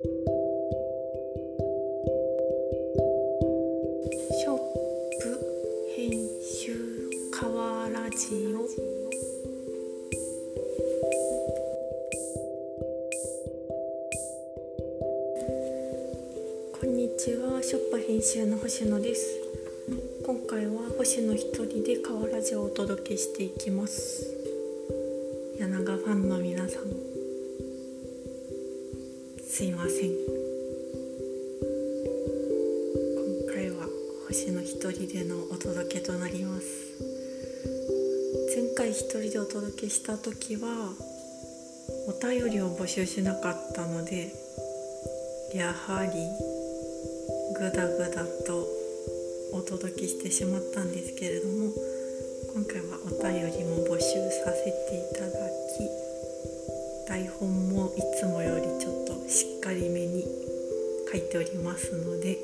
ショップ編集川ラジオ。こんにちは。ショップ編集の星野です。今回は星野一人で川ラジオをお届けしていきます。柳川ファンの皆さん。すいません。今回は星野一人でのお届けとなります。前回一人でお届けした時はお便りを募集しなかったのでやはりグダグダとお届けしてしまったんですけれども今回はお便りも募集させていただき台本もいつもよりちょっとしっかりめに書いておりますので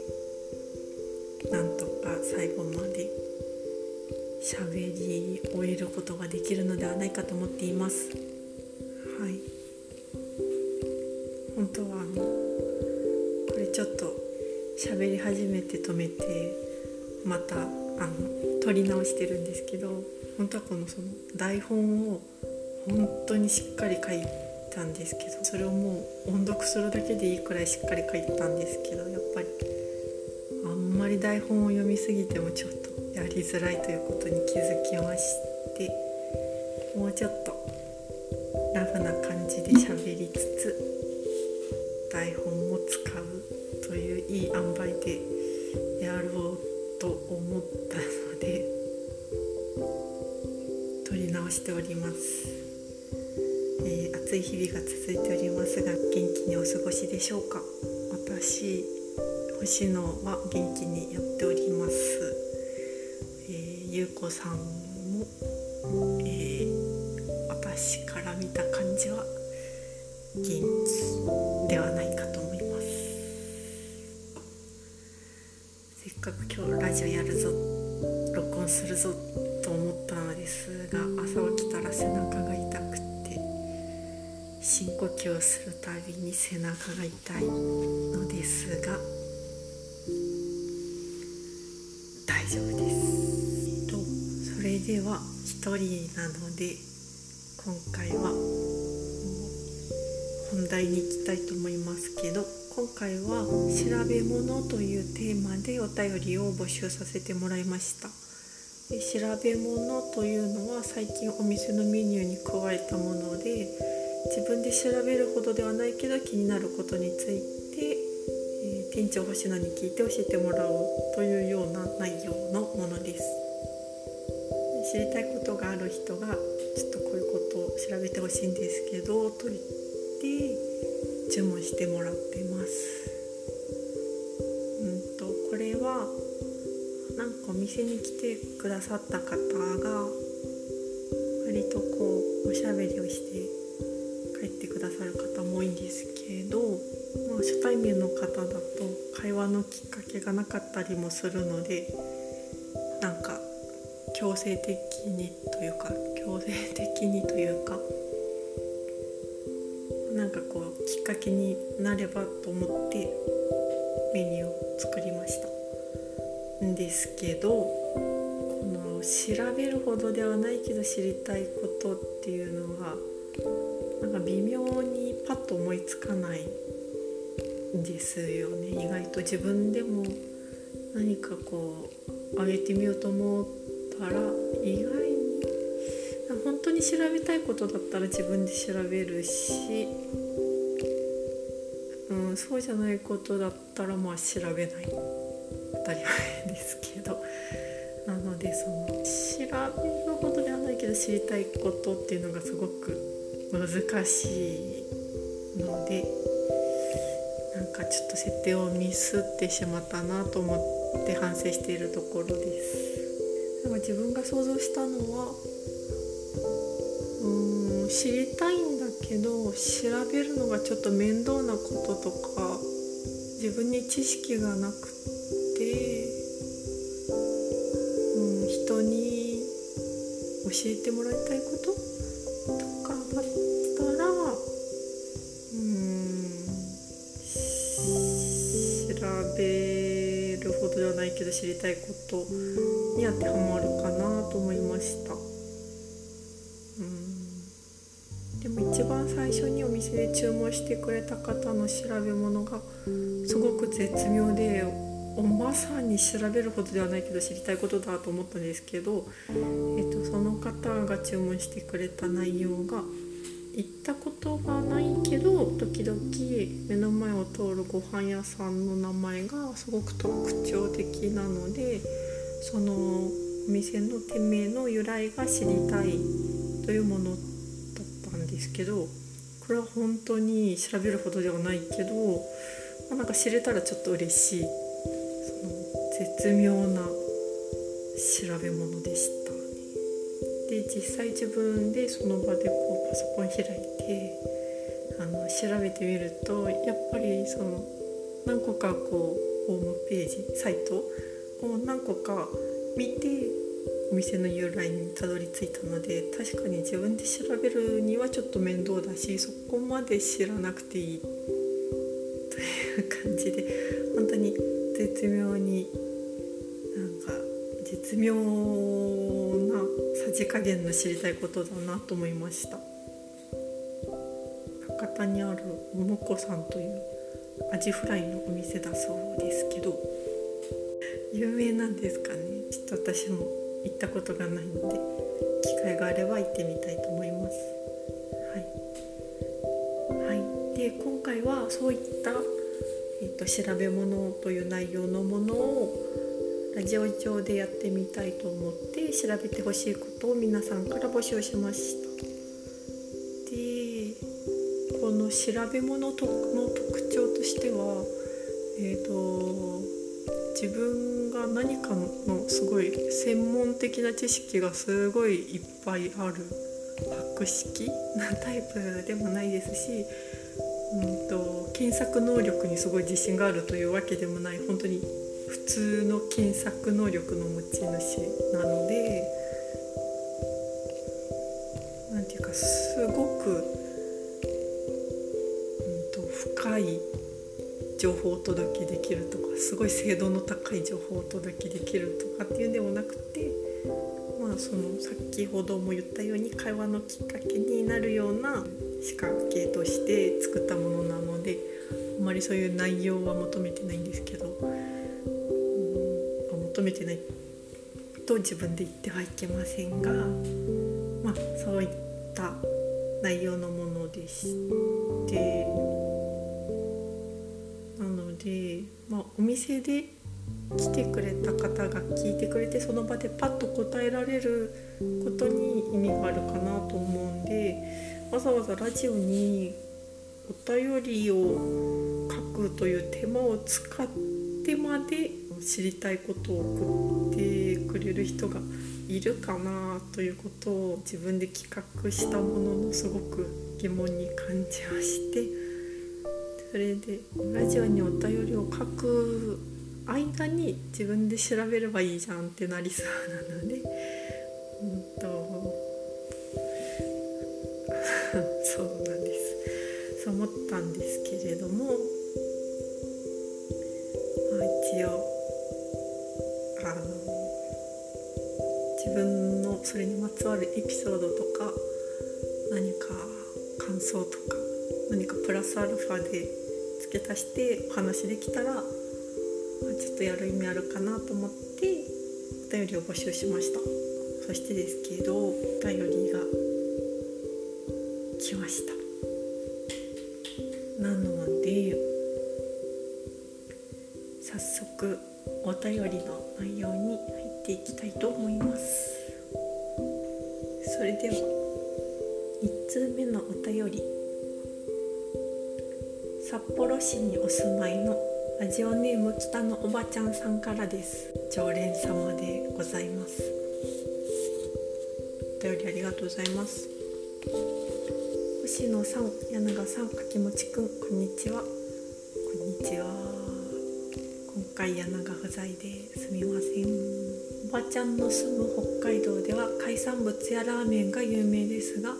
なんとか最後まで喋り終えることができるのではないかと思っています。はい。本当はあのこれちょっと喋り始めて止めてまたあの撮り直してるんですけど本当はこのその台本を本当にしっかり書いたんですけどそれをもう音読するだけでいいくらいしっかり書いたんですけどやっぱりあんまり台本を読みすぎてもちょっとやりづらいということに気づきましてもうちょっとラフな感じで喋りつつ台本も使うといういい塩梅でやろうと思ったので撮り直しております、えー暑い日々が続いておりますが元気にお過ごしでしょうか？私星野は元気にやっております、えーゆうこさんも、するたびに背中が痛いのですが大丈夫です。とそれでは一人なので今回は本題に行きたいと思いますけど今回は「調べ物」というテーマでお便りを募集させてもらいました。で調べ物というのは最近お店のメニューに加えたもので自分で調べるほどではないけど気になることについて、えー店長星野に聞いて教えてもらおうというような内容のものです知りたいことがある人がちょっとこういうことを調べてほしいんですけどと言って注文してもらってます。うんとこれはなんかお店に来てくださった方が割とこうおしゃべりをしてださる方も多いんですけど、まあ、初対面の方だと会話のきっかけがなかったりもするのでなんか強制的にというか強制的にというかなんかこうきっかけになればと思ってメニューを作りました。んですけどこの調べるほどではないけど知りたいことっていうのがなんか微妙にパッと思いつかないんですよね。意外と自分でも何かこう上げてみようと思ったら意外に本当に調べたいことだったら自分で調べるし、うん、そうじゃないことだったらまあ調べない。当たり前ですけど。なのでその調べるほどではないけど知りたいことっていうのがすごく難しいのでなんかちょっと設定をミスってしまったなと思って反省しているところです。なんか自分が想像したのはうーん知りたいんだけど調べるのがちょっと面倒なこととか自分に知識がなくて、うん、人に教えてもらいたいことないけど知りたいことに当てはまるかなと思いました。うん。でも一番最初にお店で注文してくれた方の調べ物がすごく絶妙でまさに調べるほどではないけど知りたいことだと思ったんですけど、えーと、その方が注文してくれた内容が行ったことがないけど時々目の前を通るご飯屋さんの名前がすごく特徴的なのでそのお店の店名の由来が知りたいというものだったんですけどこれは本当に調べるほどではないけど、まあ、なんか知れたらちょっと嬉しいその絶妙な調べ物でした。で実際自分でその場でこうパソコン開いてあの調べてみるとやっぱりその何個かこうホームページサイトを何個か見てお店の由来にたどり着いたので確かに自分で調べるにはちょっと面倒だしそこまで知らなくていいという感じで本当に絶妙になんか絶妙なさじ加減の知りたいことだなと思いました。博多にある桃子さんというアジフライのお店だそうですけど有名なんですかね。ちょっと私も行ったことがないので機会があれば行ってみたいと思います。はい、はい、で今回はそういった、えーと調べ物という内容のものをラジオ上でやってみたいと思って調べてほしいことを皆さんから募集しました。調べ物の特徴としてはえ、ー、と自分が何かのすごい専門的な知識がすごいいっぱいある博識なタイプでもないですし、うんと検索能力にすごい自信があるというわけでもない本当に普通の検索能力の持ち主なので何て言うかすごく、情報をお届けできるとかすごい精度の高い情報をお届けできるとかっていうんでもなくてまあその先ほども言ったように会話のきっかけになるような仕掛けとして作ったものなのであんまりそういう内容は求めてないんですけど。うん求めてないと自分で言ってはいけませんが、まあ、そういった内容のものでしてまあ、お店で来てくれた方が聞いてくれてその場でパッと答えられることに意味があるかなと思うんでわざわざラジオにお便りを書くという手間を使ってまで知りたいことを送ってくれる人がいるかなということを自分で企画したもののすごく疑問に感じましてそれでラジオにお便りを書く間に自分で調べればいいじゃんってなりそうなのでうんとそうなんです。そう思ったんですけれども、まあ、一応あの自分のそれにまつわるエピソードとか何か感想とか何かプラスアルファで付け足してお話できたら、ちょっとやる意味あるかなと思ってお便りを募集しました。そしてですけどお便りが来ました。なので早速お便りの内容市にお住まいのラジオネーム北のおばちゃんさんからです。常連様でございます。お便りありがとうございます。星野さん柳さん柿もちくんこんにちは。こんにちは。今回柳が不在ですみません。おばちゃんの住む北海道では海産物やラーメンが有名ですが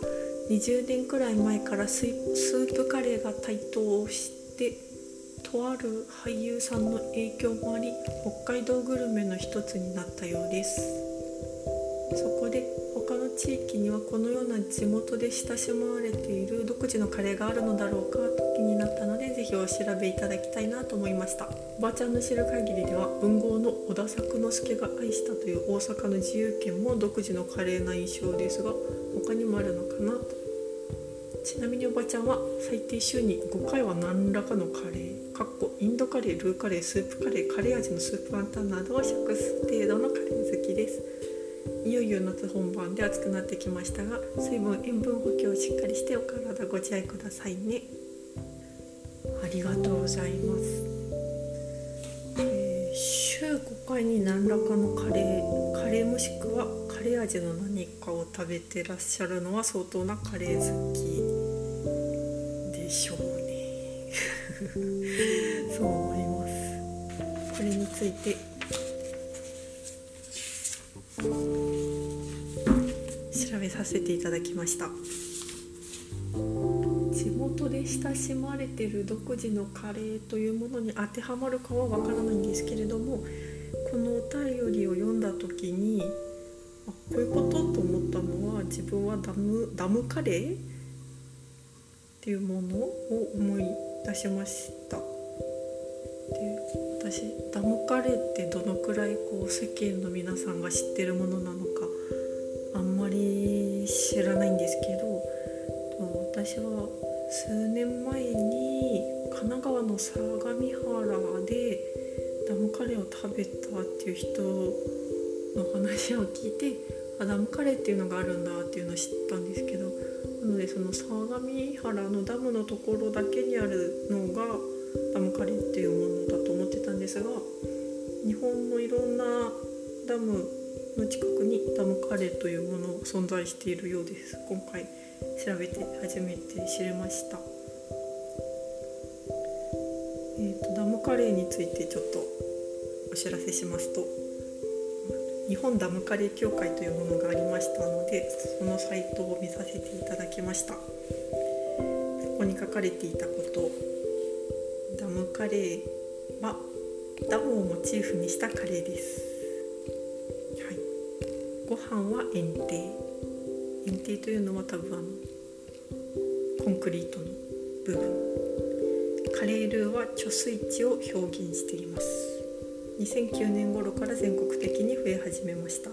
20年くらい前からスープカレーが台頭してでとある俳優さんの影響もあり北海道グルメの一つになったようです。そこで他の地域にはこのような地元で親しまれている独自のカレーがあるのだろうかと気になったので是非お調べいただきたいなと思いました。おばちゃんの知る限りでは文豪の小田作之助が愛したという大阪の自由軒も独自のカレーな印象ですが他にもあるのかなとちなみにおばちゃんは最低週に5回は何らかのカレーかっこインドカレールーカレースープカレーカレー味のスープワンタンなどを食す程度のカレー好きです。いよいよ夏本番で暑くなってきましたが水分塩分補給をしっかりしてお体ご自愛くださいね。ありがとうございます、えー、週5回に何らかのカレーカレーもしくはカレー味の何かを食べてらっしゃるのは相当なカレー好き。しょうね。そう思います。これについて。調べさせていただきました。地元で親しまれてる独自のカレーというものに当てはまるかはわからないんですけれどもこのお便りを読んだ時にあこういうことと思ったのは自分はダムダムカレーっていうものを思い出しました。で私ダムカレーってどのくらいこう世間の皆さんが知ってるものなのかあんまり知らないんですけど私は数年前に神奈川の相模原でダムカレーを食べたっていう人の話を聞いてあダムカレーっていうのがあるんだっていうのを知ったんですけどなのでその相模原のダムのところだけにあるのがダムカレーっていうものだと思ってたんですが日本のいろんなダムの近くにダムカレーというものが存在しているようです。今回調べて初めて知れました。えーと、とダムカレーについてちょっとお知らせしますと日本ダムカレー協会というものがありましたのでそのサイトを見させていただきました。そこに書かれていたことダムカレーはダムをモチーフにしたカレーです、はい、ご飯は円定円定というのは多分あのコンクリートの部分。カレールーは貯水池を表現しています。2009年頃から全国的に増え始めました。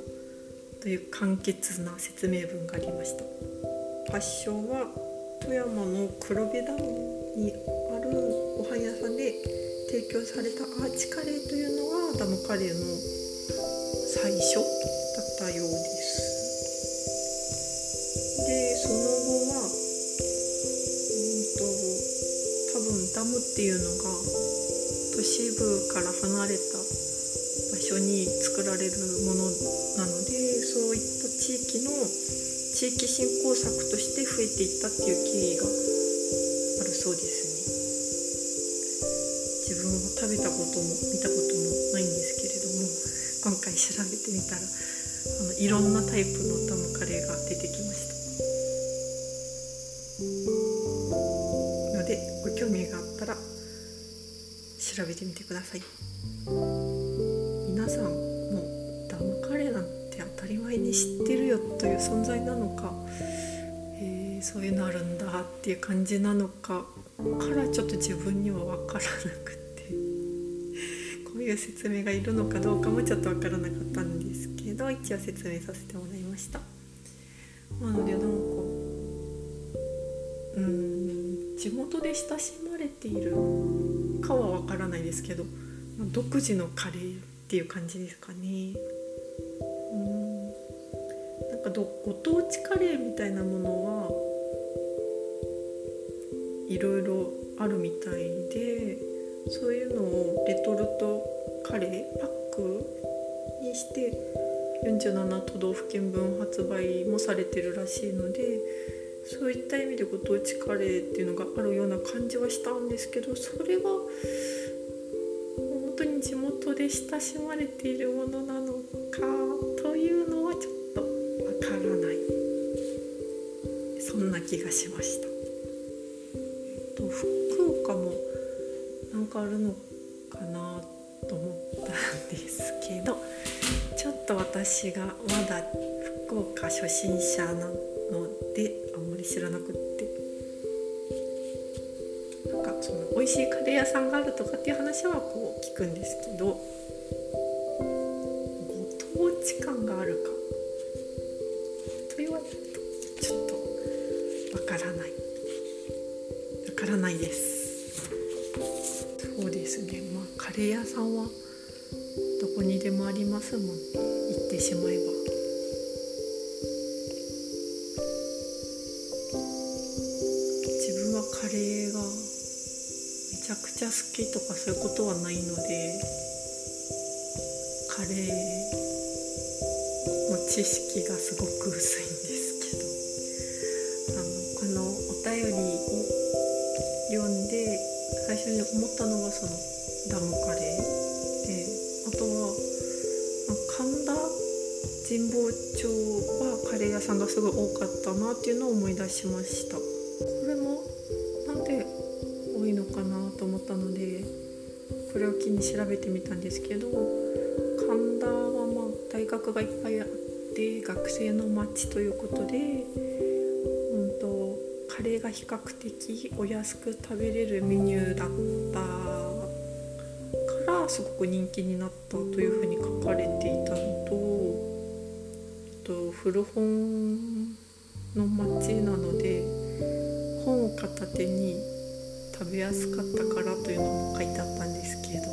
という簡潔な説明文がありました。発祥は富山の黒部ダムにあるご飯屋さんで提供されたアーチカレーというのがダムカレーの最初だったようです。でその後はうんと多分ダムっていうのが都市部から離れた作られるものなのでそういった地域の地域振興策として増えていったっていう経緯があるそうですね。自分は食べたことも見たこともないんですけれども今回調べてみたらあのいろんなタイプのダムカレーが出てきました。のでご興味があったら調べてみてください。存在なのか、えー、そういうのあるんだっていう感じなのかからちょっと自分には分からなくてこういう説明がいるのかどうかもちょっと分からなかったんですけど一応説明させてもらいました。なのでなんかうん地元で親しまれているかはわからないですけど独自のカレーっていう感じですかね。かどご当地カレーみたいなものはいろいろあるみたいでそういうのをレトルトカレーパックにして47都道府県分発売もされてるらしいのでそういった意味でご当地カレーっていうのがあるような感じはしたんですけどそれが本当に地元で親しまれているものなのか気がしました。と、福岡もなんがるのかなと思ったんですけどちょっと私がまだ福岡初心者なのであんまり知らなくってなんかその美味しいカレー屋さんがあるとかっていう話はこう聞くんですけどご当地感があるかからない。わからないです。そうですね。まあカレー屋さんはどこにでもありますもんね。行ってしまえば。自分はカレーがめちゃくちゃ好きとかそういうことはないのでカレーの知識がすごく薄い。思ったのがそのダムカレーであとは神田神保町はカレー屋さんがすごい多かったなっていうのを思い出しました。これもなんで多いのかなと思ったのでこれを機に調べてみたんですけど神田はまあ大学がいっぱいあって学生の街ということで、カレーが比較的お安く食べれるメニューだったからすごく人気になったというふうに書かれていたのとと古本の街なので本を片手に食べやすかったからというのも書いてあったんですけど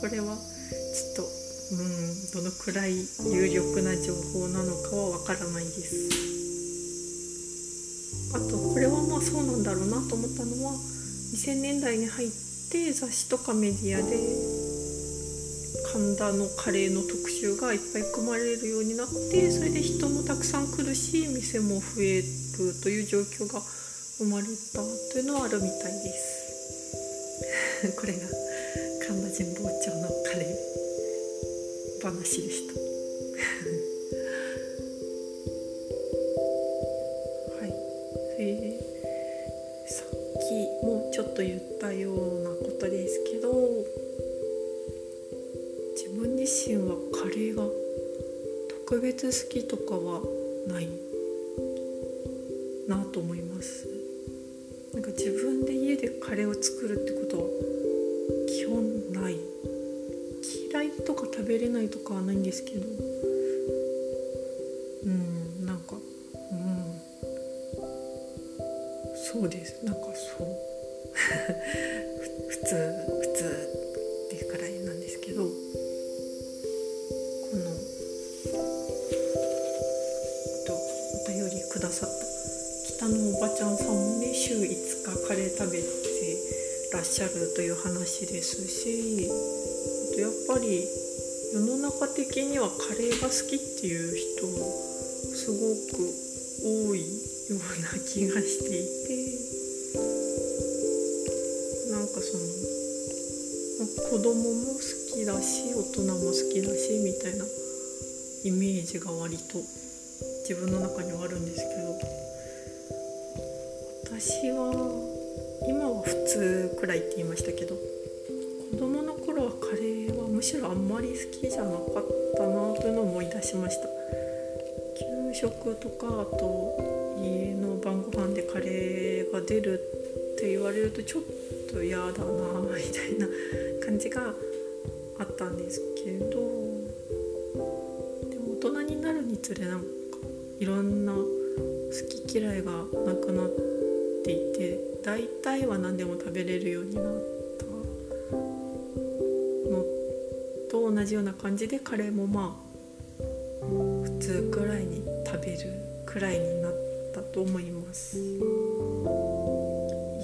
これはちょっとうんどのくらい有力な情報なのかはわからないです。あとこれはあそうなんだろうなと思ったのは2000年代に入って雑誌とかメディアで神田のカレーの特集がいっぱい組まれるようになってそれで人もたくさん来るし店も増えるという状況が生まれたというのはあるみたいです。これが神田神保町のカレー話でした。好きとかはないなと思います。なんか自分で家でカレーを作るってことは基本ない。嫌いとか食べれないとかはないんですけど。話ですしあとやっぱり世の中的にはカレーが好きっていう人すごく多いような気がしていてなんかその子供も好きだし大人も好きだしみたいなイメージが割と自分の中にはあるんですけど私は今は普通くらいって言いましたけどまり好きじゃなかったなというのを思い出しました。給食とかあと家の晩ご飯でカレーが出るって言われるとちょっと嫌だなみたいな感じがあったんですけどでも大人になるにつれなんかいろんな好き嫌いがなくなっていて大体は何でも食べれるようになった同じような感じでカレーもまあ普通くらいに食べるくらいになったと思います。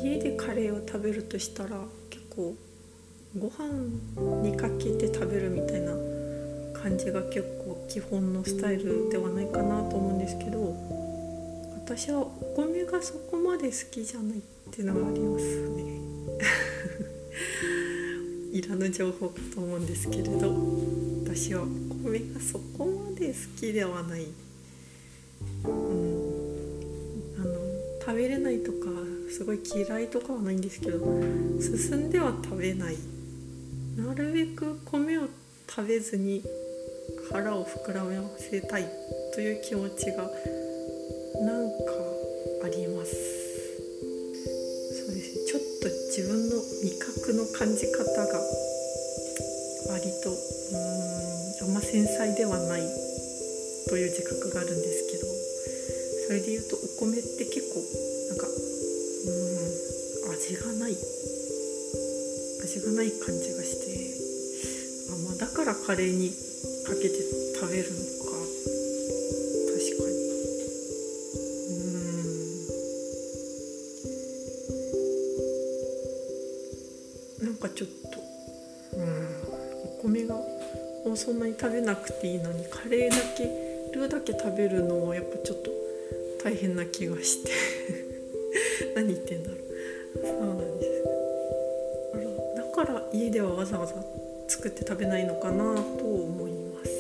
家でカレーを食べるとしたら結構ご飯にかけて食べるみたいな感じが結構基本のスタイルではないかなと思うんですけど私はお米がそこまで好きじゃないっていうのがありますね。らぬ情報かと思うんですけれど私はお米がそこまで好きではない、うん、あの食べれないとかすごい嫌いとかはないんですけど進んでは食べない。なるべく米を食べずに腹を膨らませたいという気持ちが感じ方が。割とうんあんま繊細ではないという自覚があるんですけど。それで言うとお米って結構なんかうん味がない。味がない感じがして。あ、まあ、だからカレーにかけて食べるのんなに食べなくていいのにカレーだけルーだけ食べるのはやっぱちょっと大変な気がして。何言ってんだろう。そうなんです。だから家ではわざわざ作って食べないのかなと思います。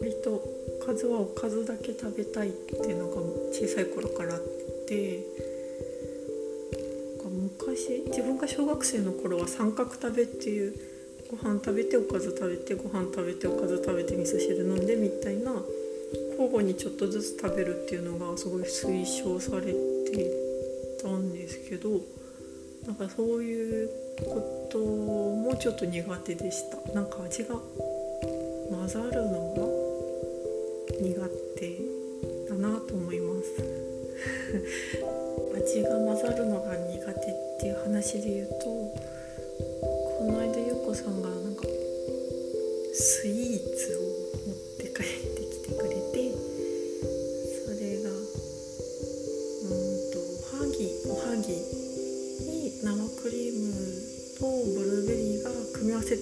割とおかずはおかずだけ食べたいっていうのが小さい頃からあって。昔自分が小学生の頃は三角食べっていうご飯食べておかず食べてご飯食べておかず食べて味噌汁飲んでみたいな交互にちょっとずつ食べるっていうのがすごい推奨されてたんですけどなんかそういうこともちょっと苦手でした。なんか味が混ざるのが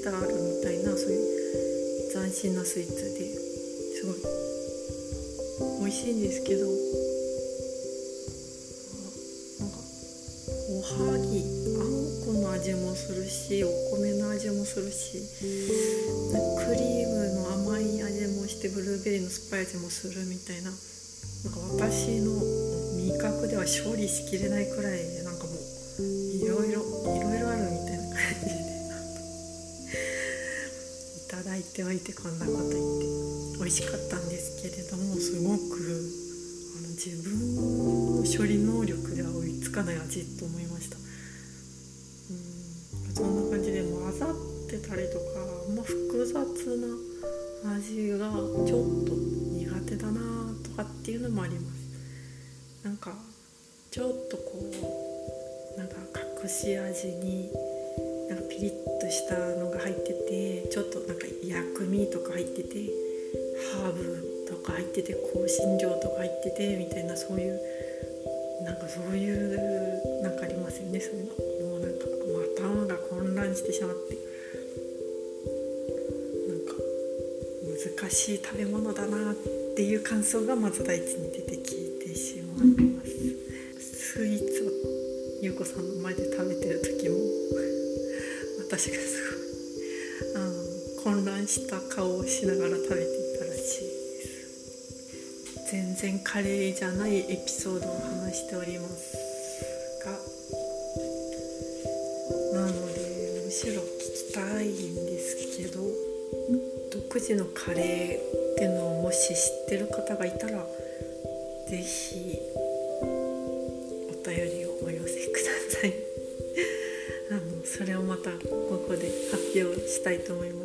組み合わせてあるみたいなそういう斬新なスイーツですごい美味しいんですけど。なんかおはぎあんこの味もするしお米の味もするしクリームの甘い味もしてブルーベリーの酸っぱい味もするみたいななんか私の味覚では処理しきれないくらいておいてこんなこと言って美味しかったんですけれどもすごくあの自分の処理能力では追いつかない味と思いました。うんそんな感じでも混ざってたりとかあ複雑な味がちょっと苦手だなとかっていうのもあります。なんかちょっとこうなんか隠し味になんかピリッとしたのが入っててちょっとなんか薬味とか入っててハーブとか入ってて香辛料とか入っててみたいなそういうなんかそういうなんかありますよねそういうの。もうなんかもう頭が混乱してしまって。なんか難しい食べ物だなっていう感想がまず第一に出てきてしまい顔をしながら食べていたらしいです。全然カレーじゃないエピソードを話しておりますがなのでむしろ聞きたいんですけど独自のカレーっていうのをもし知ってる方がいたら是非お便りをお寄せください。あのそれをまたここで発表したいと思います。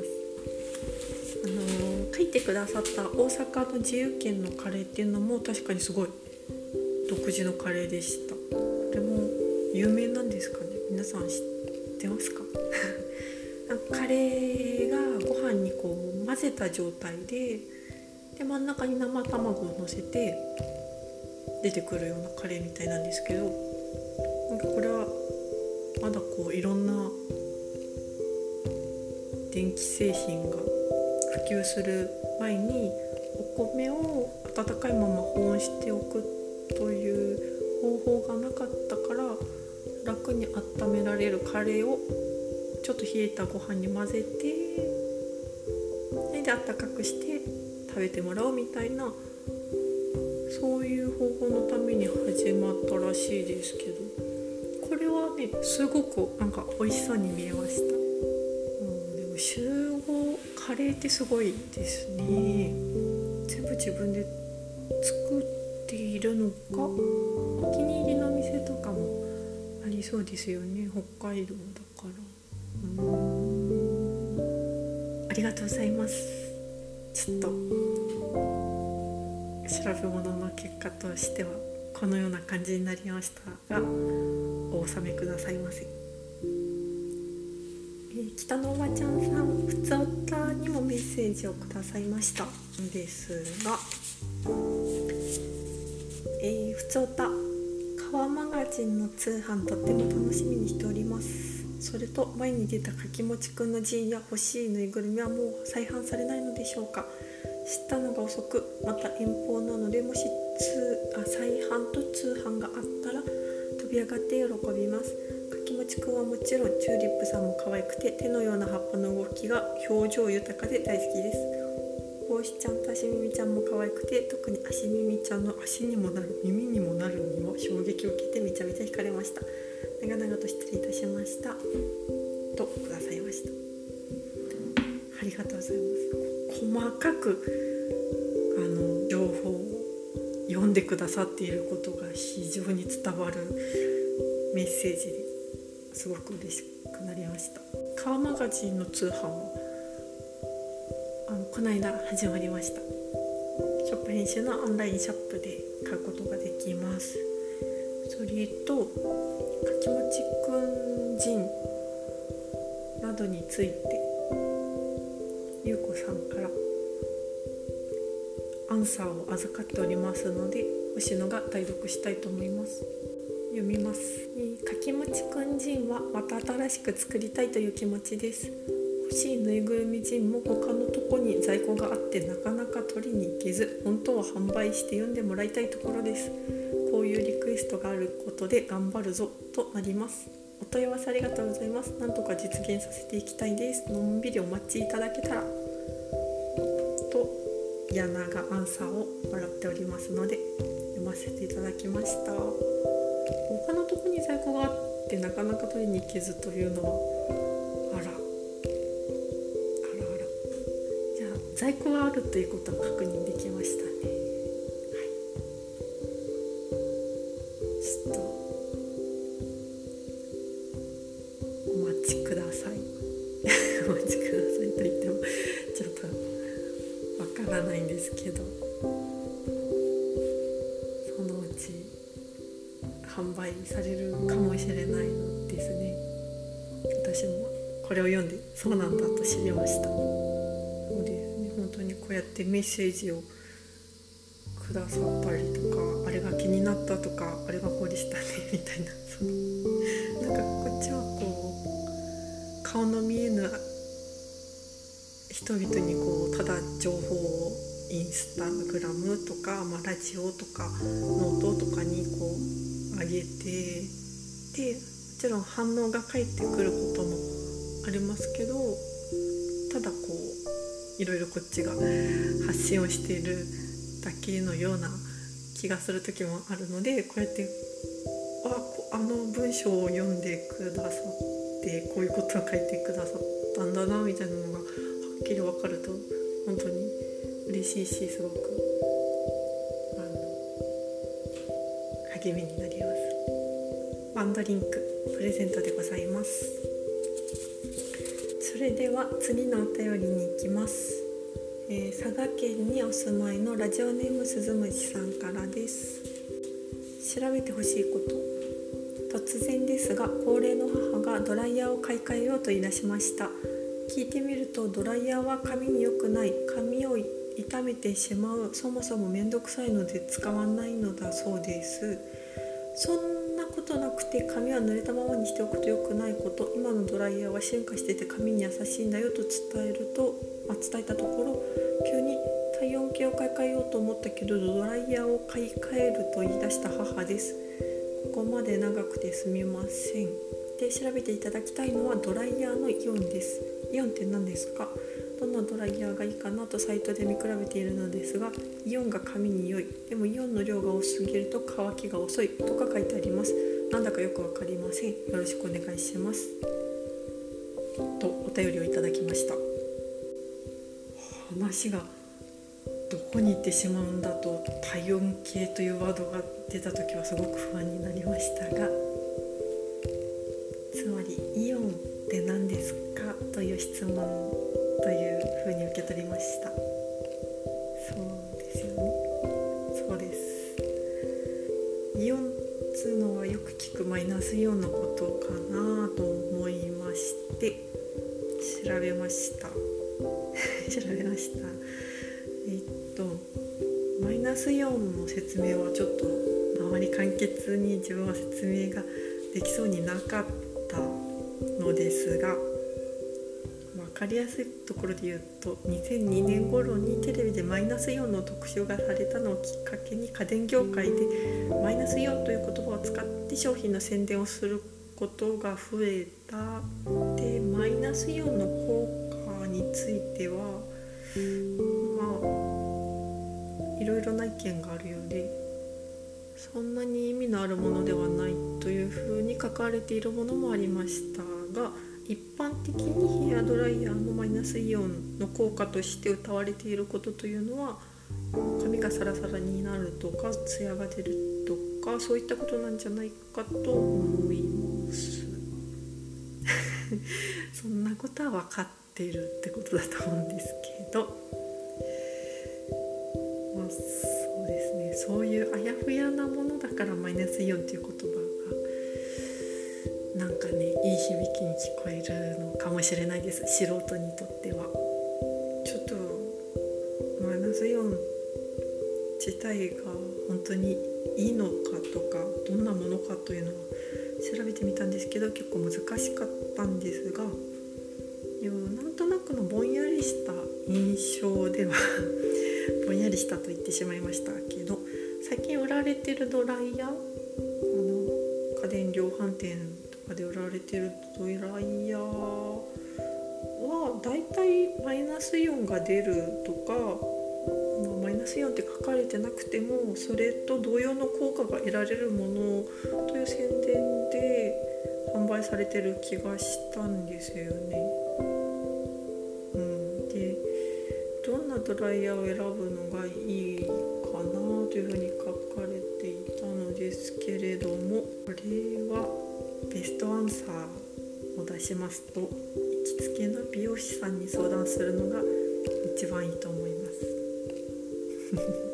くださった大阪の自由軒のカレーっていうのも確かにすごい独自のカレーでした。これも有名なんですかね？皆さん知ってますか？カレーがご飯にこう混ぜた状態でで真ん中に生卵をのせて出てくるようなカレーみたいなんですけどなんかこれはまだこういろんな電気製品が普及する前にお米を温かいまま保温しておくという方法がなかったから楽に温められるカレーをちょっと冷えたご飯に混ぜてであったかくして食べてもらおうみたいなそういう方法のために始まったらしいですけどこれはねすごくなんか美味しそうに見えました、うん、でもレーってすごいですね。全部自分で作っているのか？お気に入りの店とかもありそうですよね。北海道だから。うん。ありがとうございます。ちょっと。調べ物の結果としてはこのような感じになりましたがお納めくださいませ、北のおばちゃんさんふつおたにもメッセージをくださいました。ですがえー、ふつおた川マガジンの通販とっても楽しみにしております。それと前に出たかきもちくんのジンや欲しいぬいぐるみはもう再販されないのでしょうか。知ったのが遅くまた遠方なのでもし通あ再販と通販があったら飛び上がって喜びます。ちくんはもちろんチューリップさんも可愛くて手のような葉っぱの動きが表情豊かで大好きです。帽子ちゃんと足耳ちゃんも可愛くて特に足耳ちゃんの足にもなる耳にもなるにも衝撃を受けてめちゃめちゃ惹かれました。長々と失礼いたしました。とくださいました。ありがとうございます。細かくあの情報を読んでくださっていることが非常に伝わるメッセージですごく嬉しくなりました。カーマガジンの通販はあのこの間始まりました。ショップ編集のオンラインショップで買うことができます。それとかきもちくんジンなどについてゆうこさんからアンサーを預かっておりますので星野が代読したいと思います。読みます、えかきもちくんジンはまた新しく作りたいという気持ちです。欲しいぬいぐるみジンも他のとこに在庫があってなかなか取りに行けず本当は販売して読んでもらいたいところです。こういうリクエストがあることで頑張るぞとなります。お問い合わせありがとうございます。なんとか実現させていきたいです。のんびりお待ちいただけたらと柳がアンサーをもらっておりますので読ませていただきました。他のとこに在庫があってなかなか取りに行けずというのはあらあらあら。じゃあ在庫があるということは確認できました。ってメッセージをくださったりとかあれが気になったとかあれがこうでしたねみたいな。そ のなんかこっちはこう顔の見えぬ人々にこうただ情報をインスタグラムとか、まあ、ラジオとかノートとかにこう上げてでもちろん反応が返ってくることもありますけどただこういろいろこっちが発信をしているだけのような気がする時もあるのでこうやってああの文章を読んでくださってこういうことを書いてくださったんだなみたいなのがはっきり分かると本当に嬉しいしすごくあの励みになります。ワンドリンクプレゼントでございます。それでは次のお便りに行きます、えー、佐賀県にお住まいのラジオネーム鈴虫さんからです。調べてほしいこと。突然ですが高齢の母がドライヤーを買い替えようと言い出しました。聞いてみるとドライヤーは髪に良くない。髪を傷めてしまう。そもそも面倒くさいので使わないのだそうです。そんことなくて髪は濡れたままにしておくと良くないこと今のドライヤーは進化してて髪に優しいんだよと伝えると、まあ、伝えたところ急に体温計を買い替えようと思ったけどドライヤーを買い替えると言い出した母ですここまで長くてすみませんで調べていただきたいのはドライヤーのイオンです。イオンって何ですか？どんなドライヤーがいいかなとサイトで見比べているのですがイオンが髪に良い。でもイオンの量が多すぎると乾きが遅いとか書いてあります。なんだかよくわかりません。よろしくお願いします。とお便りをいただきました。話がどこに行ってしまうんだと体温計というワードが出た時はすごく不安になりましたが調べました。調べました。えっとマイナスイオンの説明はちょっとあまり簡潔に自分は説明ができそうになかったのですが分かりやすいところで言うと2002年頃にテレビでマイナスイオンの特集がされたのをきっかけに家電業界でマイナスイオンという言葉を使って商品の宣伝をすることが増えたナスイオンの効果についてはまあいろいろな意見があるようでそんなに意味のあるものではないというふうに書かれているものもありましたが一般的にヘアドライヤーのマイナスイオンの効果として謳われていることというのは髪がサラサラになるとかツヤが出るとかそういったことなんじゃないかと思います。ことは分かっているってことだと思うんですけど。まあそうですね。そういうあやふやなものだからマイナスイオンっていう言葉がなんかねいい響きに聞こえるのかもしれないです。素人にとっては。ちょっとマイナスイオン自体が本当にいいのかとかどんなものかというのは調べてみたんですけど結構難しかったんですがなんとなくのぼんやりした印象では ぼんやりしたと言ってしまいましたけど最近売られてるドライヤーあの家電量販店とかで売られてるドライヤーはだいたいマイナスイオンが出るとか、マイナスイオンって書かれてなくてもそれと同様の効果が得られるものという宣伝で販売されてる気がしたんですよね。ドライヤーを選ぶのがいいかなというふうに書かれていたのですけれどもこれはベストアンサーを出しますと行きつけの美容師さんに相談するのが一番いいと思います。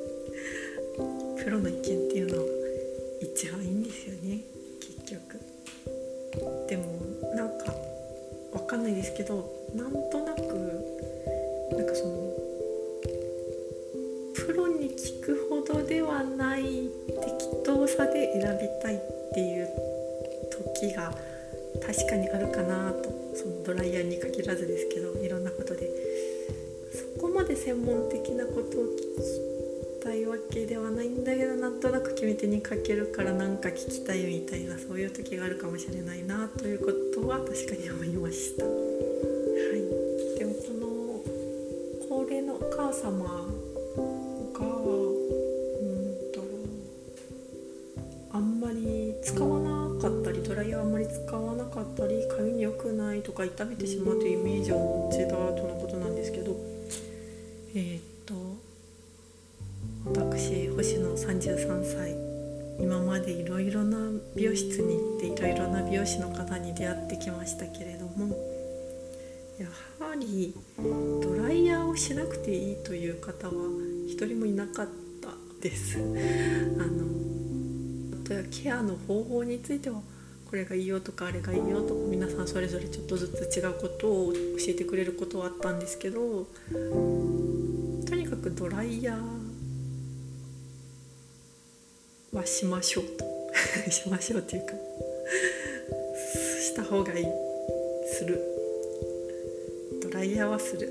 りドライヤーをしなくていいという方は一人もいなかったです。あのケアの方法についてはこれがいいよとかあれがいいよとか皆さんそれぞれちょっとずつ違うことを教えてくれることはあったんですけどとにかくドライヤーはしましょうと。しましょうっていうかした方がいい。する。ドライヤーはする。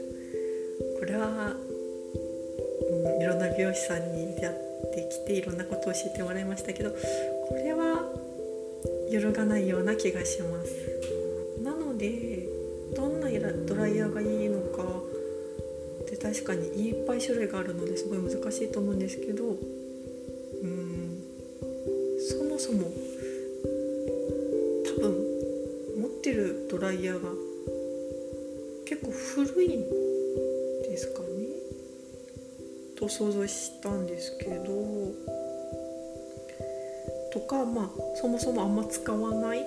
これは、うん、いろんな美容師さんに出会ってきていろんなことを教えてもらいましたけどこれは揺るがないような気がします。なのでどんなドライヤーがいいのかって確かにいっぱい種類があるのですごい難しいと思うんですけどうんそもそもドライヤーが古いんですかね？と想像したんですけど。とかまあそもそもあんま使わない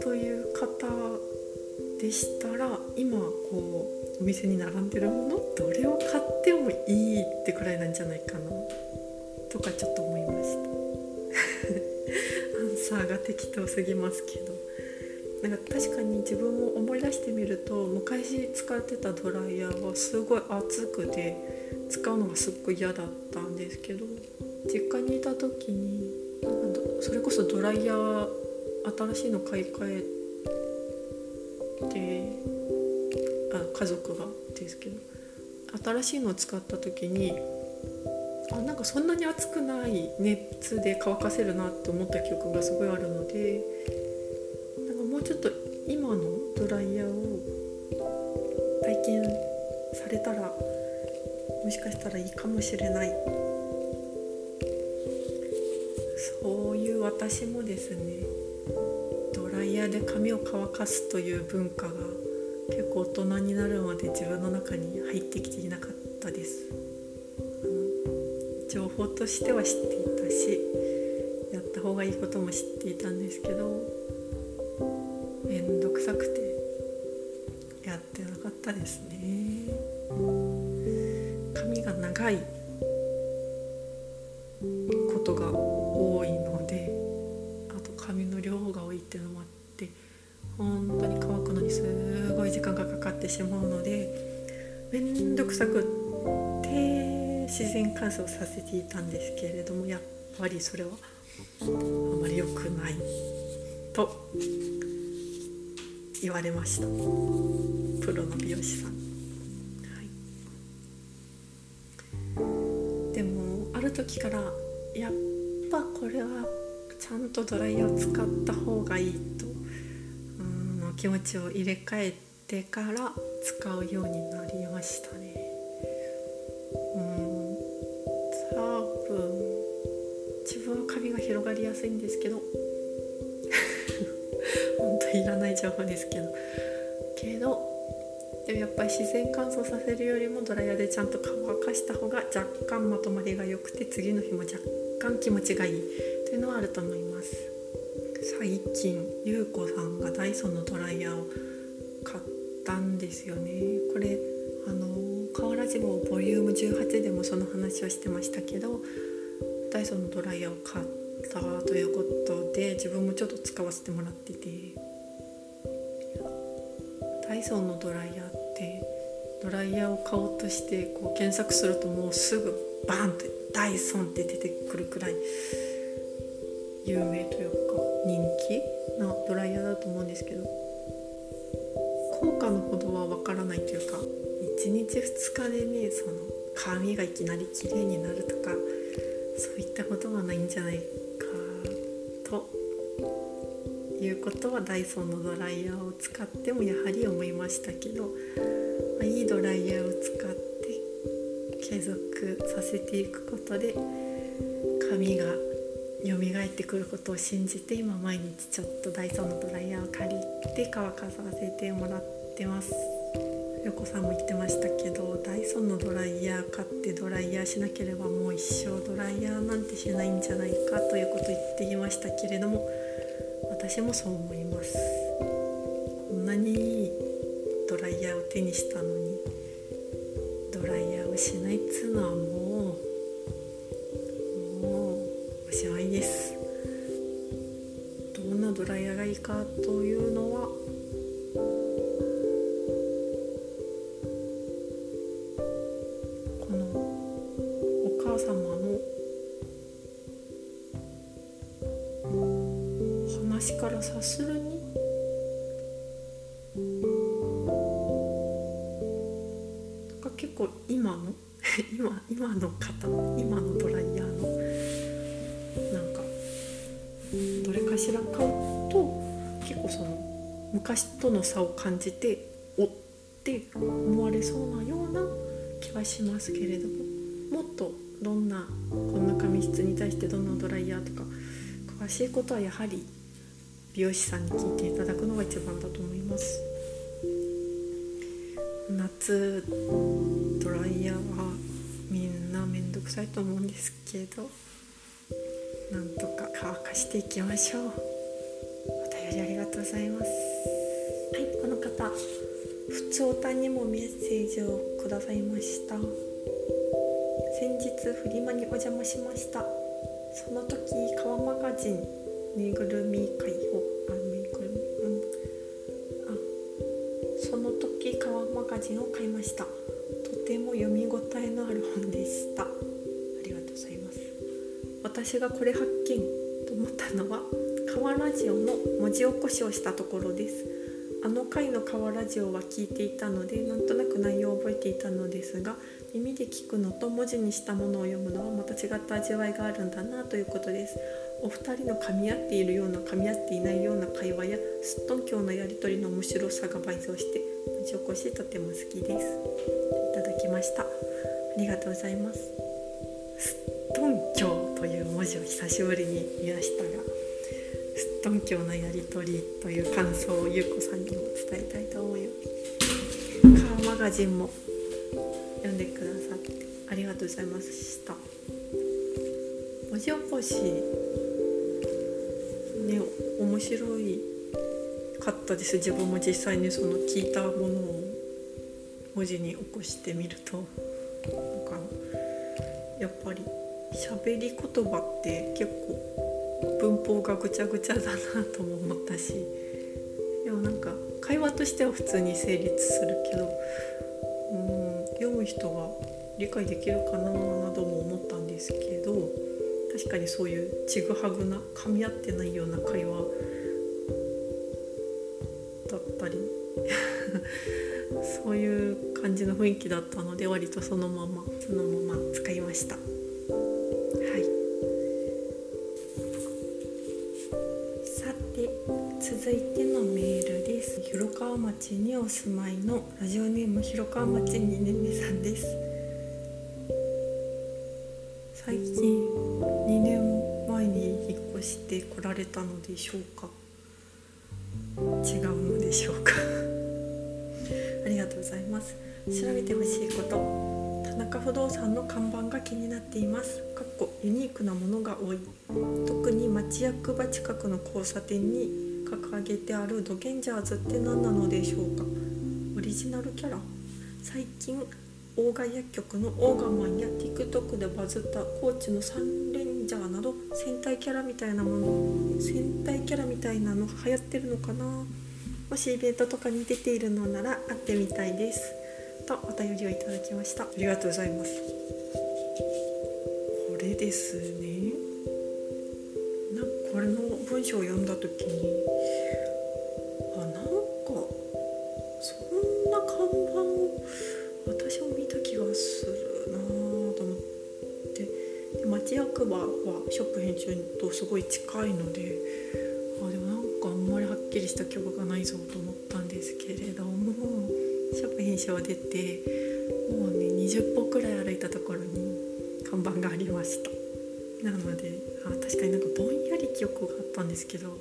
という方でしたら今こうお店に並んでるものどれを買ってもいいってくらいなんじゃないかな。とかちょっと思いました。アンサーが適当すぎますけど。なんか確かに自分も思い出してみると昔使ってたドライヤーはすごい熱くて使うのがすっごい嫌だったんですけど実家にいた時にそれこそドライヤー新しいの買い替えてあ家族がですけど新しいのを使った時にあなんかそんなに熱くない熱で乾かせるなって思った記憶がすごいあるのでちょっと今のドライヤーを体験されたらもしかしたらいいかもしれない。そういう私もですねドライヤーで髪を乾かすという文化が結構大人になるまで自分の中に入ってきていなかったです。情報としては知っていたしやった方がいいことも知っていたんですけど面倒くてやってなかったですね。髪が長いことが多いのであと髪の量が多いっていうのもあって本当に乾くのにすごい時間がかかってしまうので面倒くさくって自然乾燥させていたんですけれどもやっぱりそれはれました。プロの美容師さん、はい、でもある時からやっぱこれはちゃんとドライヤーを使った方がいいとうん気持ちを入れ替えてから使うようになりましたね。いらない情報ですけどけどでもやっぱり自然乾燥させるよりもドライヤーでちゃんと乾かした方が若干まとまりが良くて次の日も若干気持ちがいいというのはあると思います。最近ゆうこさんがダイソンのドライヤーを買ったんですよね。これあの河原ジボボリューム18でもその話をしてましたけどダイソンのドライヤーを買ったということで自分もちょっと使わせてもらってて。ソンのドライヤーってドライヤーを買おうとしてこう検索するともうすぐバーンってダイソンって出てくるくらい有名というか人気なドライヤーだと思うんですけど効果のほどはわからないというか1日2日でねその髪がいきなり綺麗になるとかそういったことはないんじゃないいうことはダイソンのドライヤーを使ってもやはり思いましたけど、ま、いいドライヤーを使って継続させていくことで髪が蘇ってくることを信じて今毎日ちょっとダイソンのドライヤーを借りて乾かさせてもらってます。横さんも言ってましたけどダイソンのドライヤー買ってドライヤーしなければもう一生ドライヤーなんてしないんじゃないかということ言っていましたけれども私もそう思います。こんなにいいドライヤーを手にしたのに。の差を感じておって思われそうなような気はしますけれどももっとどんなこんな髪質に対してどんなドライヤーとか詳しいことはやはり美容師さんに聞いていただくのが一番だと思います。ます夏ドライヤーはみんなめんどくさいと思うんですけどなんとか乾かしていきましょうお便りありがとうございますはいこの方普通おたにもメッセージをくださいました。先日フリマにお邪魔しました。その時川マガジンぬいぐるみ会をあぬいぐるみうん。あその時川マガジンを買いました。とても読み応えのある本でした。ありがとうございます。私がこれ発見と思ったのは川ラジオの文字起こしをしたところです。あの回の川ラジオは聞いていたのでなんとなく内容を覚えていたのですが耳で聞くのと文字にしたものを読むのはまた違った味わいがあるんだなということです。お二人の噛み合っているような噛み合っていないような会話やすっとんきょうのやり取りの面白さが倍増して文字起こしとても好きです。いただきました。ありがとうございます。すっとんきょうという文字を久しぶりに見ましたが。すっとんきょうのやり取りという感想をゆうこさんにも伝えたいと思いますカーマガジンも読んでくださってありがとうございました。文字起こしね面白いかったです。自分も実際にその聞いたものを文字に起こしてみると。なんかやっぱり喋り言葉って結構文法がぐちゃぐちゃだなとも思ったし。でもなんか会話としては普通に成立するけどうん読む人が理解できるかななども思ったんですけど確かにそういうちぐはぐな噛み合ってないような会話だったり そういう感じの雰囲気だったので割とそのままそのまま使いました。いてのメールです。広川町にお住まいのラジオネーム広川町2年目さんです。最近2年前に引っ越してこられたのでしょうか？違うのでしょうか？ありがとうございます。調べてほしいこと。田中不動産の看板が気になっています。かっこユニークなものが多い。特に町役場近くの交差点に掲げてあるドゲンジャーズって何なのでしょうか？オリジナルキャラ。最近大賀薬局のオーガマンや TikTok でバズった高知のサンレンジャーなど戦隊キャラみたいなもの戦隊キャラみたいなの流行ってるのかな？もしイベントとかに出ているのなら会ってみたいです。とお便りをいただきました。ありがとうございます。これですね。これの文章を読んだ時にはショップ編集とすごい近いのであでもなんかあんまりはっきりした記憶がないぞと思ったんですけれどもショップ編集を出てもうね20歩くらい歩いたところに看板がありました。なのであ確かになんかぼんやり記憶があったんですけど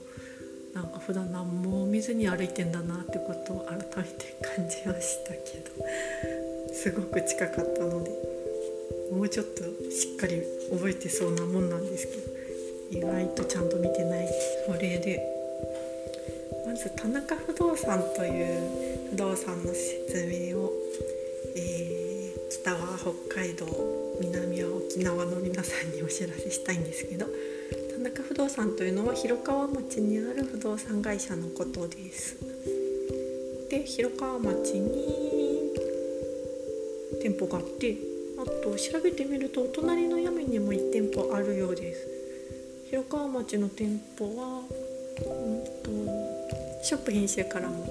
なんか普段何も見ずに歩いてんだなってことを改めて感じましたけどすごく近かったので。もうちょっとしっかり覚えてそうなもんなんですけど意外とちゃんと見てないそれで。まず田中不動産という不動産の説明を、えー、北は北海道南は沖縄の皆さんにお知らせしたいんですけど田中不動産というのは広川町にある不動産会社のことです。で広川町に店舗があってあと調べてみるとお隣の八女にも1店舗あるようです。広川町の店舗はうんとショップ編集からも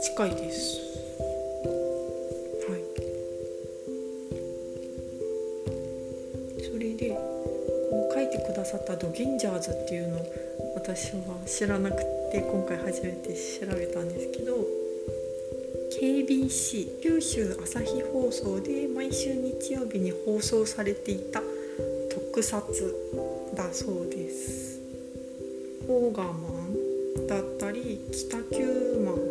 近いです。はい。それでこう書いてくださったドギンジャーズっていうの私は知らなくて今回初めて調べたんですけど KBC 九州朝日放送で毎週日曜日に放送されていた特撮だそうです。オーガマンだったり北九マン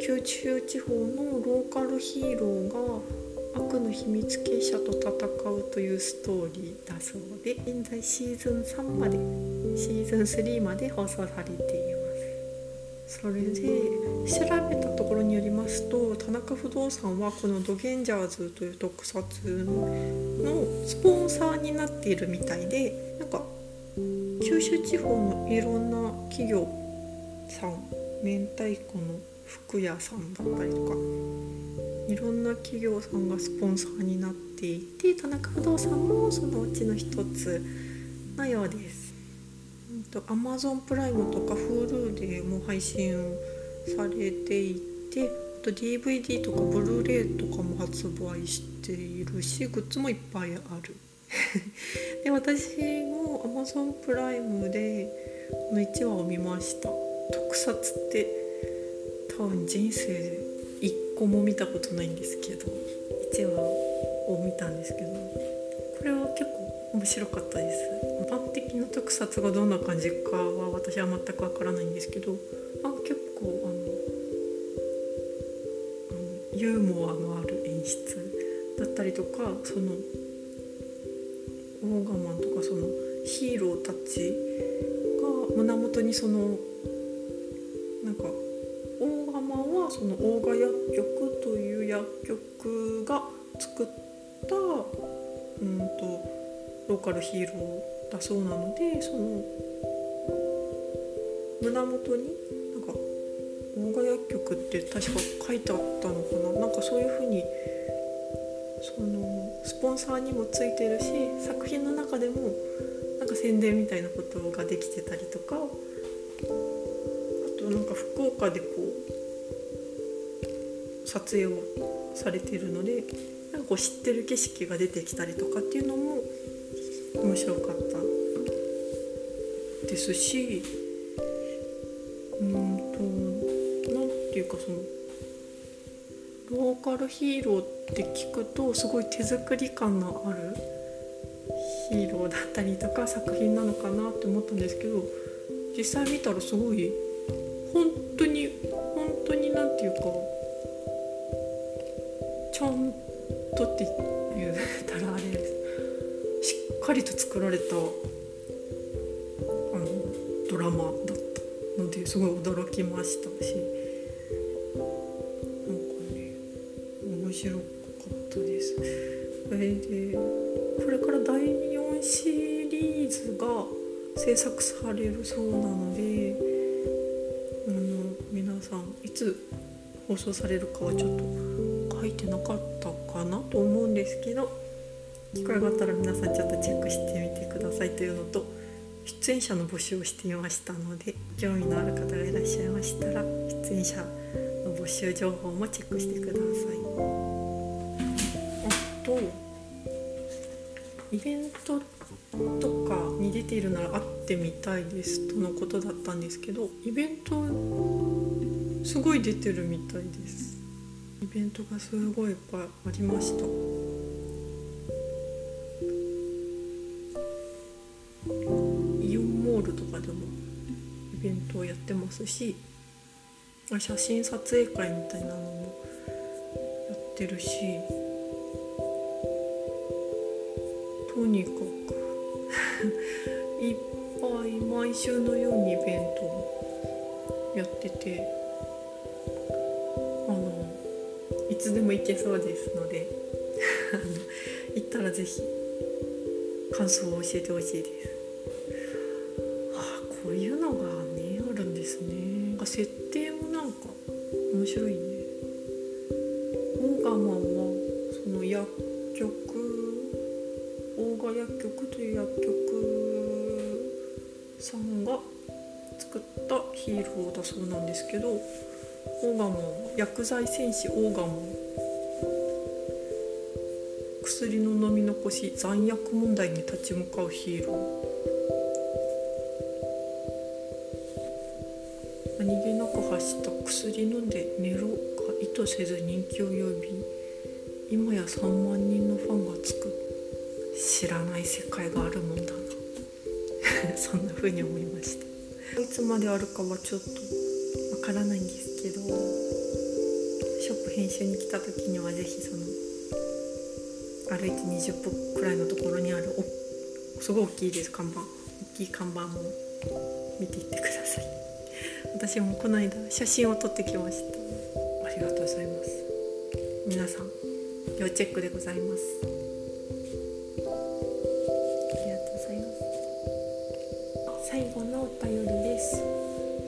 九州地方のローカルヒーローが悪の秘密結社と戦うというストーリーだそうで現在シーズン3までシーズン3まで放送されていますそれで調べたところによりますと田中不動産はこのドゲンジャーズという特撮のスポンサーになっているみたいでなんか九州地方のいろんな企業さん明太子の服屋さんだったりとかいろんな企業さんがスポンサーになっていて田中不動産もそのうちの一つのようです。アマゾンプライムとか Hulu でも配信をされていてあと DVD とかブルーレイとかも発売しているしグッズもいっぱいある。で私も Amazon プライムでこの1話を見ました。特撮って多分人生で1個も見たことないんですけど1話を見たんですけどこれは結構面白かったです。一般的な特撮がどんな感じかは私は全くわからないんですけどあ結構あのユーモアのある演出だったりとかそのオーガマンとかそのヒーローたちが胸元にそのなんかオーガマンはそのオーガ薬局という薬局が作ったローカルヒーローだそうなのでその胸元になんかオーガ薬局って確か書いてあったのかな？なんかそういうふうにそのスポンサーにもついてるし作品の中でもなんか宣伝みたいなことができてたりとかあとなんか福岡でこう撮影をされてるのでなんかこう知ってる景色が出てきたりとかっていうのも面白かったですしうんと何ていうかそのローカルヒーローって聞くとすごい手作り感のあるヒーローだったりとか作品なのかなって思ったんですけど実際見たらすごい本だったのですごい驚きましたしなんかね面。白かったですそれでこれから第4シリーズが制作されるそうなのであの皆さんいつ放送されるかはちょっと書いてなかったかなと思うんですけど機会があったら皆さんちょっとチェックしてみてくださいというのと出演者の募集をしていましたので興味のある方がいらっしゃいましたら出演者の募集情報もチェックしてください。とイベントとかに出ているなら会ってみたいですとのことだったんですけどイベントすごい出てるみたいですイベントがすごいいっぱいありましたますし写真撮影会みたいなのもやってるしとにかく いっぱい毎週のようにイベントをやっててあのいつでも行けそうですので 行ったら是非感想を教えてほしいです。薬局賀薬局という薬局さんが作ったヒーローだそうなんですけどオーガモン薬剤戦士オーガモン薬の飲み残し残薬問題に立ち向かうヒーロー。何気なく発した薬飲んで寝ろが意図せず人気を呼び今や3万人のファンがつく知らない世界があるもんだな。そんな風に思いました。いつまであるかはちょっとわからないんですけどショップ編集に来た時には是非その歩いて20分くらいのところにあるおすごい大きいです看板。大きい看板も見ていってください。私もこの間写真を撮ってきました。要チェックでございます。ありがとうございます。最後のお便りです。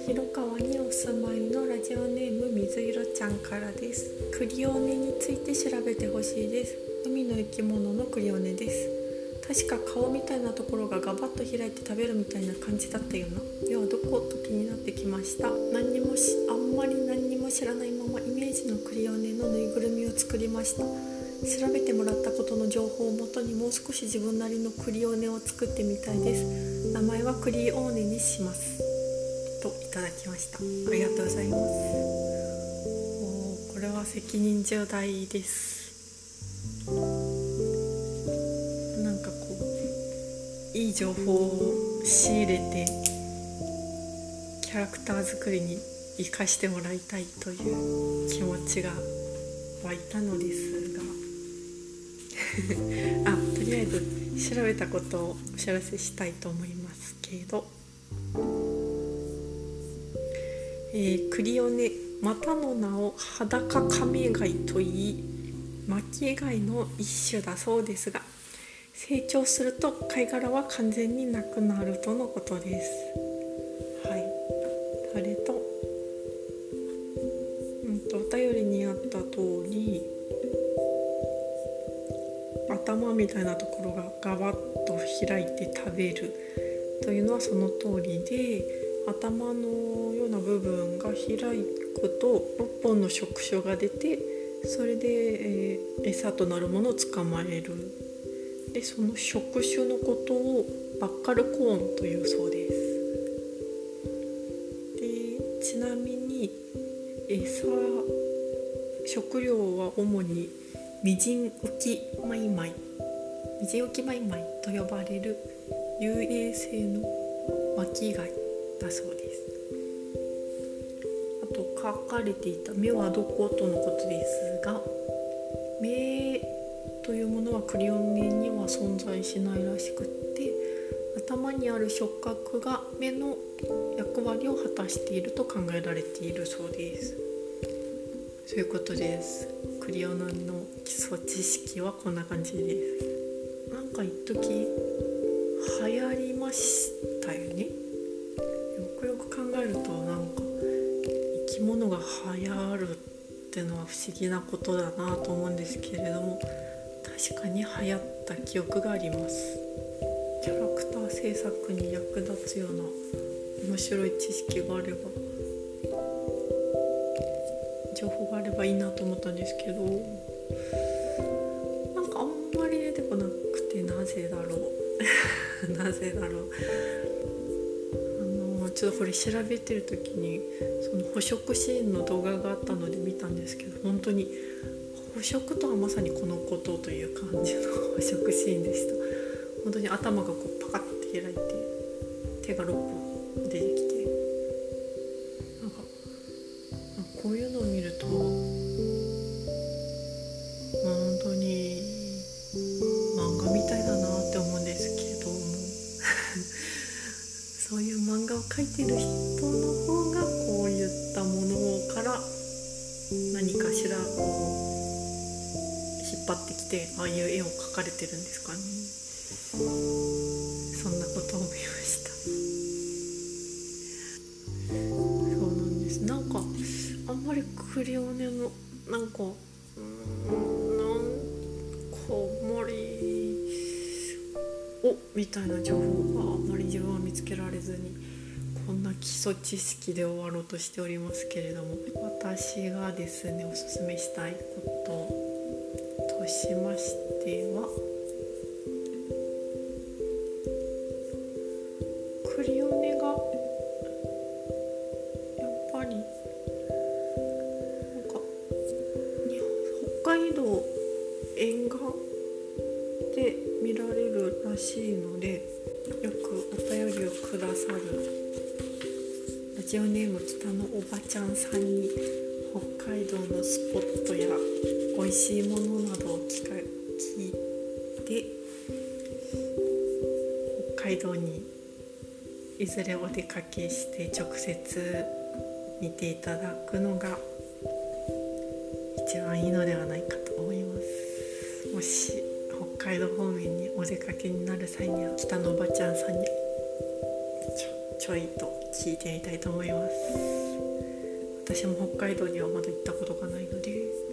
広川にお住まいのラジオネーム水色ちゃんからです。クリオネについて調べてほしいです。海の生き物のクリオネです。確か顔みたいなところがガバッと開いて食べるみたいな感じだったよな。ではどこと気になってきました。何にもしあんまり何にも知らないままイメージのクリオネのぬいぐるみを作りました。調べてもらったことの情報をもとにもう少し自分なりのクリオネを作ってみたいです。名前はクリオーネにします。といただきました。ありがとうございます。これは責任重大です。なんかこういい情報を仕入れてキャラクター作りに生かしてもらいたいという気持ちが湧いたのです。あとりあえず調べたことをお知らせしたいと思いますけど、えー、クリオネまたの名を裸カメガイといい巻き貝の一種だそうですが成長すると貝殻は完全になくなるとのことです。頭みたいなところがガバッと開いて食べるというのはその通りで頭のような部分が開くと6本の触手が出てそれで、えー、餌となるものを捕まえるでその触手のことをバッカルコーンというそうです。でちなみに餌食料は主にミジン浮きマイマイミジン浮きマイマイと呼ばれる遊泳性の巻貝だそうです。あと書かれていた「目はどこ?」とのことですが目というものはクリオネには存在しないらしくって頭にある触覚が目の役割を果たしていると考えられているそうです。そういうことです。クリオネの基礎知識はこんな感じです。か一時流行りましたよね。よくよく考えるとなんか生き物が流行るってのは不思議なことだなと思うんですけれども確かに流行った記憶があります。キャラクター制作に役立つような面白い知識があれば情報があればいいなと思ったんですけどなぜだろう。あのちょっとこれ調べてる時にその捕食シーンの動画があったので見たんですけど本当に捕食とはまさにこのことという感じの捕食シーンでした。本当に頭がこうパカッて開いて手が6本知識で終わろうとしておりますけれども私がですねおすすめしたいこととしましてはけして直接見ていただくのが一番いいのではないかと思います。もし北海道方面にお出かけになる際には北のおばちゃんさんにちょちょいと聞いてみたいと思います。私も北海道にはまだ行ったことがないので。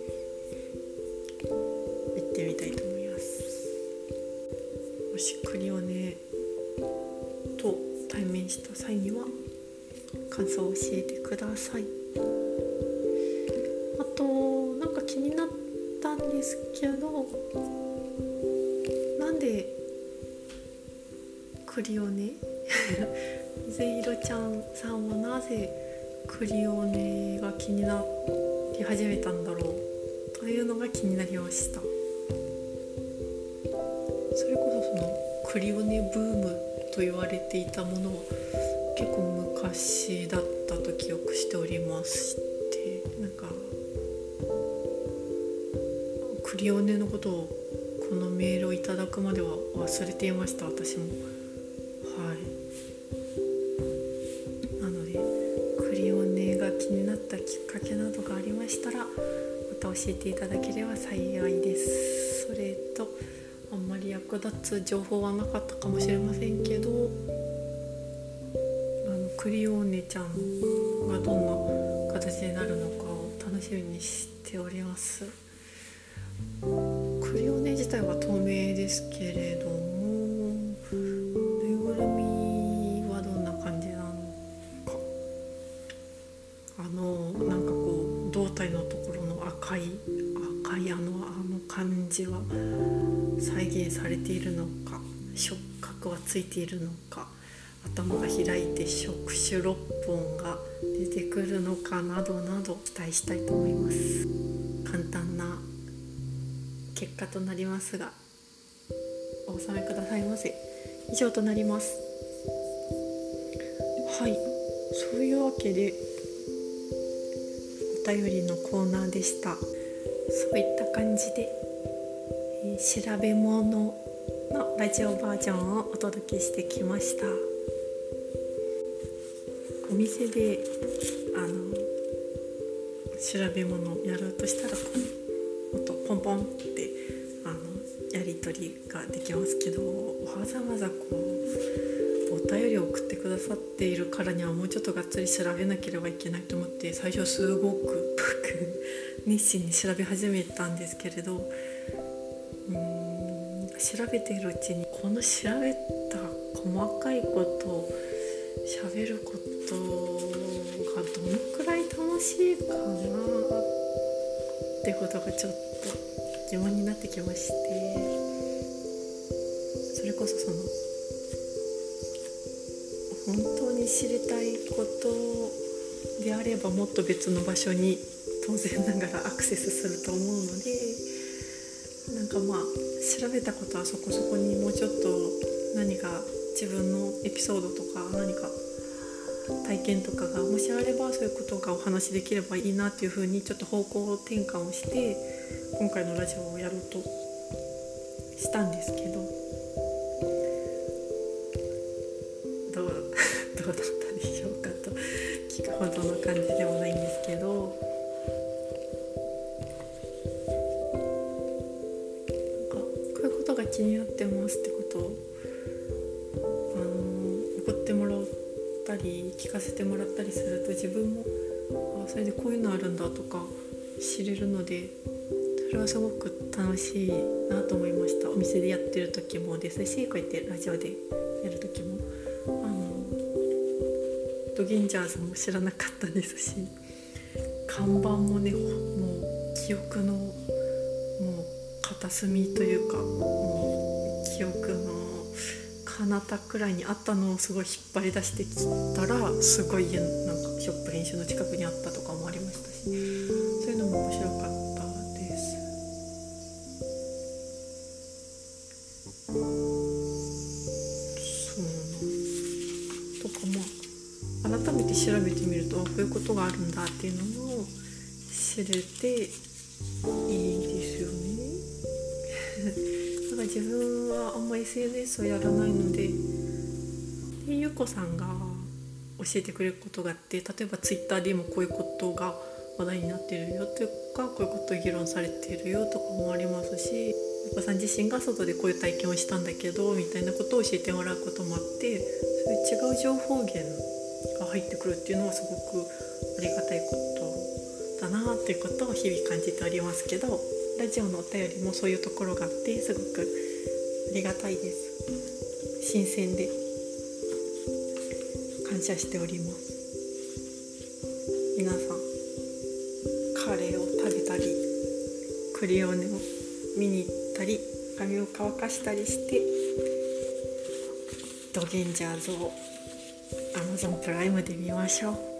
感想を教えてください。あとなんか気になったんですけどなんでクリオネ？ぜいろちゃんさんはなぜクリオネが気になり始めたんだろう？というのが気になりました。それこそそのクリオネブームと言われていたものは結構昔だっと記憶しておりましてなんかクリオネのことをこのメールをいただくまでは忘れていました私もはいなのでクリオネが気になったきっかけなどがありましたらまた。教えていただければ幸いですそれとあんまり役立つ情報はなかったかもしれませんけどあのクリオネちゃんがどんな形になるのかを楽しみにしております。クリオネ自体は透明ですけれどもぬいぐるみはどんな感じなのか。あのなんかこう胴体のところの赤い赤いあのあの感じは再現されているのか触覚はついているのか頭が開いて触手6本が出てくるのかなどなど期待したいと思います。簡単な結果となりますがお納めくださいませ。以上となります。はい。そういうわけでお便りのコーナーでした。そういった感じで、えー、調べ物のラジオバージョンをお届けしてきました。お店であの調べ物をやろうとしたらこうもっとポンポンってあのやり取りができますけどわざわざこうお便りを送ってくださっているからにはもうちょっとがっつり調べなければいけないと思って最初すごく熱心に調べ始めたんですけれどうーん調べているうちにこの調べた細かいことを喋ることがどのくらい楽しいかなってことがちょっと疑問になってきましてそれこそその本当に知りたいことであればもっと別の場所に当然ながらアクセスすると思うのでなんかまあ調べたことはそこそこにもうちょっと何か自分のエピソードとか何か体験とかがもしあればそういうことがお話しできればいいなっていうふうにちょっと方向転換をして今回のラジオをやろうとしたんですけどったり聞かせてもらったりすると自分もあそれでこういうのあるんだとか知れるのでそれはすごく楽しいなと思いました。お店でやってる時もですしこうやってラジオでやる時もあのドギンジャーズも知らなかったですし看板もねもう記憶のもう片隅というかもう記憶の彼方くらいにあったのをすごい引っ張り出してきたらすごいなんかショップ練習の近くにあったとかもありましたしそういうのも面白かったです。そうとかまあ改めて調べてみるとこういうことがあるんだっていうのを知れていいですよね。だか自分はあんま SNS をやらないさんが教えてくれることがあって例えば Twitter でもこういうことが話題になってるよとかこういうことを議論されてるよとかもありますしゆうこさん自身が外でこういう体験をしたんだけどみたいなことを教えてもらうこともあってそういう違う情報源が入ってくるっていうのはすごくありがたいことだなっていうことを日々感じておりますけどラジオのお便りもそういうところがあってすごくありがたいです。新鮮で感謝しております。皆さんカレーを食べたりクリオネを見に行ったり髪を乾かしたりしてドゲンジャーズを Amazon プライムで見ましょう。